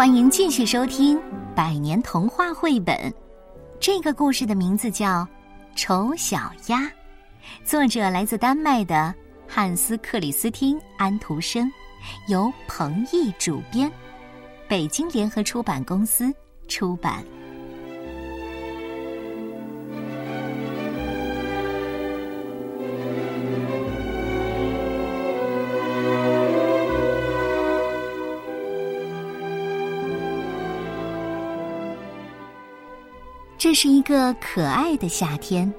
欢迎继续收听《百年童话绘本》。这个故事的名字叫《丑小鸭》，作者来自丹麦的汉斯·克里斯汀·安徒生，由彭毅主编，北京联合出版公司出版。这是一个可爱的夏天，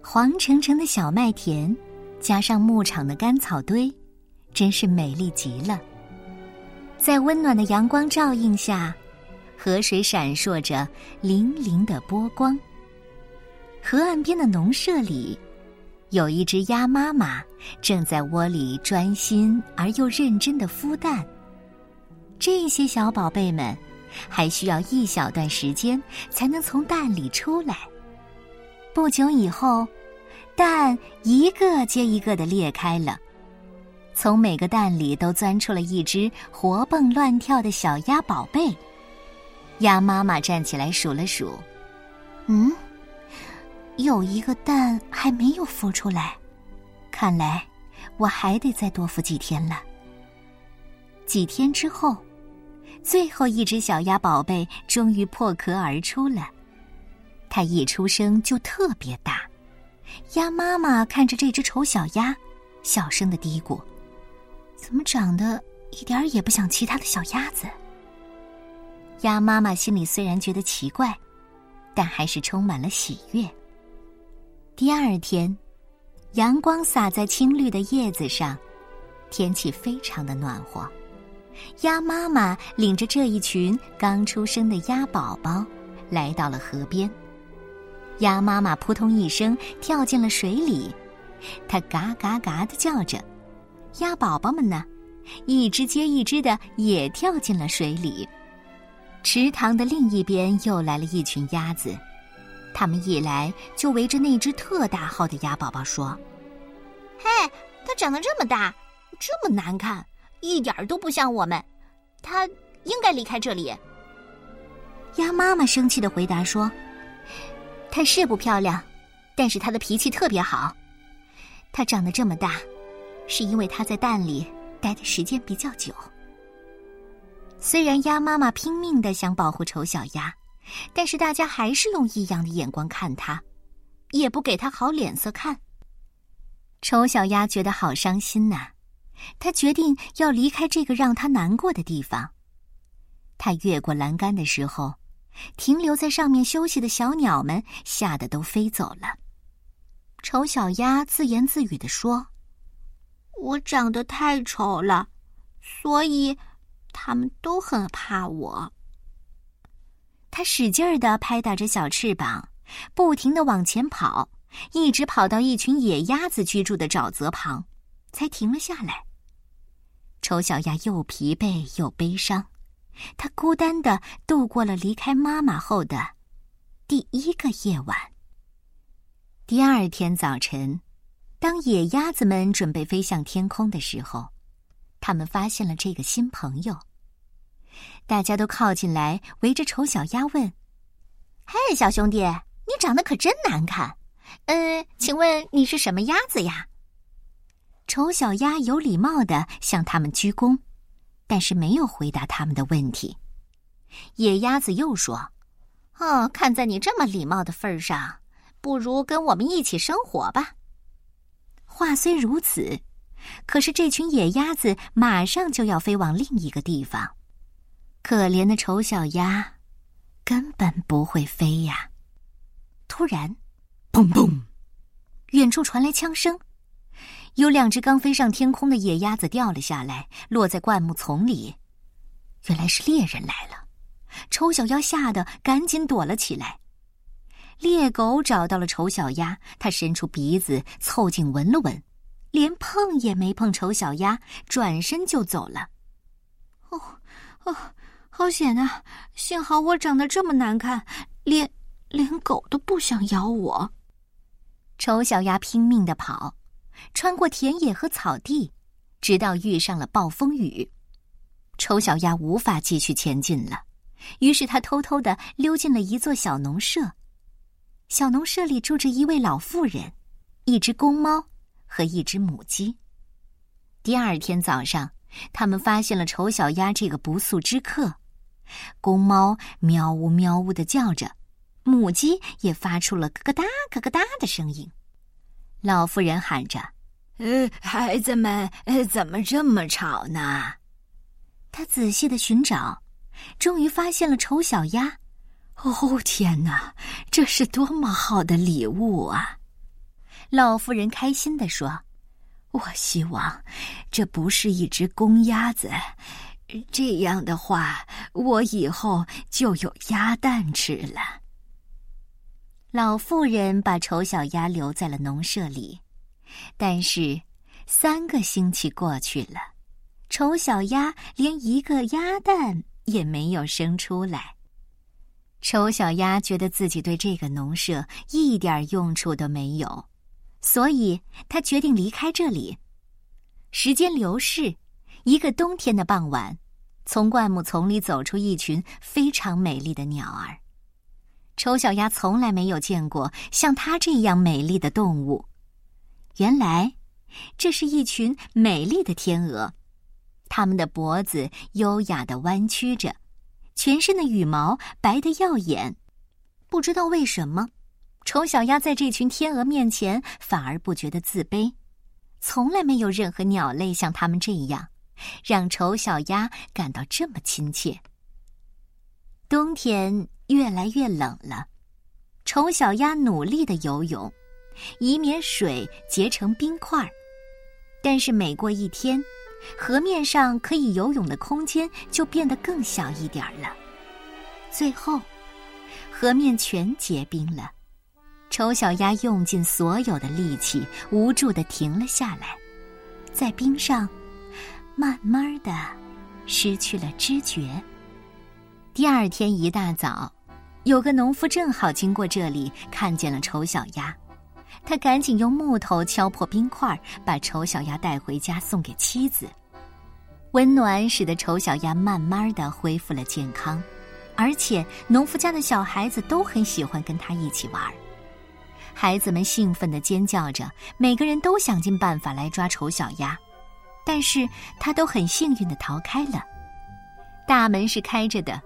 黄澄澄的小麦田，加上牧场的干草堆，真是美丽极了。在温暖的阳光照映下，河水闪烁着粼粼的波光。河岸边的农舍里，有一只鸭妈妈正在窝里专心而又认真的孵蛋。这些小宝贝们。还需要一小段时间才能从蛋里出来。不久以后，蛋一个接一个的裂开了，从每个蛋里都钻出了一只活蹦乱跳的小鸭宝贝。鸭妈妈站起来数了数，嗯，有一个蛋还没有孵出来，看来我还得再多孵几天了。几天之后。最后一只小鸭宝贝终于破壳而出了，它一出生就特别大。鸭妈妈看着这只丑小鸭，小声的嘀咕：“怎么长得一点儿也不像其他的小鸭子？”鸭妈妈心里虽然觉得奇怪，但还是充满了喜悦。第二天，阳光洒在青绿的叶子上，天气非常的暖和。鸭妈妈领着这一群刚出生的鸭宝宝，来到了河边。鸭妈妈扑通一声跳进了水里，它嘎嘎嘎的叫着。鸭宝宝们呢，一只接一只的也跳进了水里。池塘的另一边又来了一群鸭子，它们一来就围着那只特大号的鸭宝宝说：“嘿，它长得这么大，这么难看。”一点都不像我们，他应该离开这里。鸭妈妈生气的回答说：“它是不漂亮，但是它的脾气特别好。它长得这么大，是因为它在蛋里待的时间比较久。”虽然鸭妈妈拼命的想保护丑小鸭，但是大家还是用异样的眼光看它，也不给它好脸色看。丑小鸭觉得好伤心呐。他决定要离开这个让他难过的地方。他越过栏杆的时候，停留在上面休息的小鸟们吓得都飞走了。丑小鸭自言自语的说：“我长得太丑了，所以他们都很怕我。”他使劲儿的拍打着小翅膀，不停的往前跑，一直跑到一群野鸭子居住的沼泽旁，才停了下来。丑小鸭又疲惫又悲伤，它孤单的度过了离开妈妈后的第一个夜晚。第二天早晨，当野鸭子们准备飞向天空的时候，他们发现了这个新朋友。大家都靠近来，围着丑小鸭问：“嘿，小兄弟，你长得可真难看，呃，请问你是什么鸭子呀？”丑小鸭有礼貌的向他们鞠躬，但是没有回答他们的问题。野鸭子又说：“哦，看在你这么礼貌的份上，不如跟我们一起生活吧。”话虽如此，可是这群野鸭子马上就要飞往另一个地方。可怜的丑小鸭，根本不会飞呀！突然，砰砰，远处传来枪声。有两只刚飞上天空的野鸭子掉了下来，落在灌木丛里。原来是猎人来了，丑小鸭吓得赶紧躲了起来。猎狗找到了丑小鸭，它伸出鼻子凑近闻了闻，连碰也没碰丑小鸭，转身就走了。哦哦，好险啊！幸好我长得这么难看，连连狗都不想咬我。丑小鸭拼命的跑。穿过田野和草地，直到遇上了暴风雨。丑小鸭无法继续前进了，于是他偷偷的溜进了一座小农舍。小农舍里住着一位老妇人，一只公猫和一只母鸡。第二天早上，他们发现了丑小鸭这个不速之客。公猫喵呜喵呜的叫着，母鸡也发出了咯咯哒咯咯哒的声音。老妇人喊着：“呃，孩子们，怎么这么吵呢？”他仔细的寻找，终于发现了丑小鸭。哦，天哪，这是多么好的礼物啊！老妇人开心的说：“我希望这不是一只公鸭子。”这样的话，我以后就有鸭蛋吃了。老妇人把丑小鸭留在了农舍里，但是三个星期过去了，丑小鸭连一个鸭蛋也没有生出来。丑小鸭觉得自己对这个农舍一点用处都没有，所以他决定离开这里。时间流逝，一个冬天的傍晚。从灌木丛里走出一群非常美丽的鸟儿，丑小鸭从来没有见过像它这样美丽的动物。原来，这是一群美丽的天鹅，它们的脖子优雅的弯曲着，全身的羽毛白得耀眼。不知道为什么，丑小鸭在这群天鹅面前反而不觉得自卑，从来没有任何鸟类像它们这样。让丑小鸭感到这么亲切。冬天越来越冷了，丑小鸭努力的游泳，以免水结成冰块。但是每过一天，河面上可以游泳的空间就变得更小一点了。最后，河面全结冰了。丑小鸭用尽所有的力气，无助的停了下来，在冰上。慢慢的，失去了知觉。第二天一大早，有个农夫正好经过这里，看见了丑小鸭，他赶紧用木头敲破冰块，把丑小鸭带回家送给妻子。温暖使得丑小鸭慢慢的恢复了健康，而且农夫家的小孩子都很喜欢跟他一起玩。孩子们兴奋的尖叫着，每个人都想尽办法来抓丑小鸭。但是他都很幸运的逃开了，大门是开着的，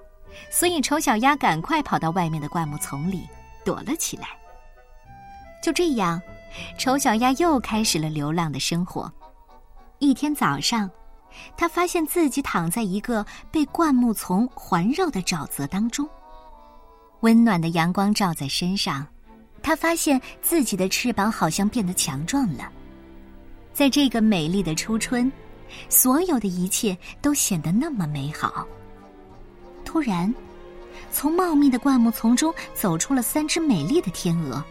所以丑小鸭赶快跑到外面的灌木丛里躲了起来。就这样，丑小鸭又开始了流浪的生活。一天早上，他发现自己躺在一个被灌木丛环绕的沼泽当中，温暖的阳光照在身上，他发现自己的翅膀好像变得强壮了。在这个美丽的初春，所有的一切都显得那么美好。突然，从茂密的灌木丛中走出了三只美丽的天鹅，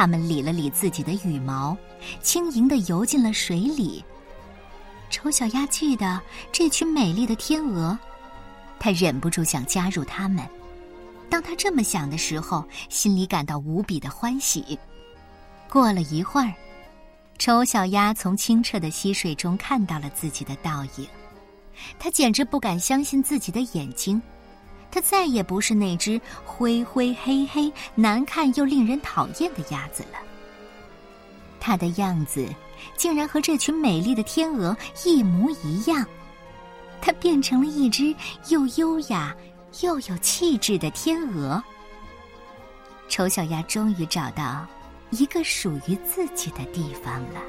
它们理了理自己的羽毛，轻盈的游进了水里。丑小鸭记得这群美丽的天鹅，它忍不住想加入它们。当他这么想的时候，心里感到无比的欢喜。过了一会儿。丑小鸭从清澈的溪水中看到了自己的倒影，它简直不敢相信自己的眼睛，它再也不是那只灰灰黑黑、难看又令人讨厌的鸭子了。它的样子竟然和这群美丽的天鹅一模一样，它变成了一只又优雅又有气质的天鹅。丑小鸭终于找到。一个属于自己的地方了。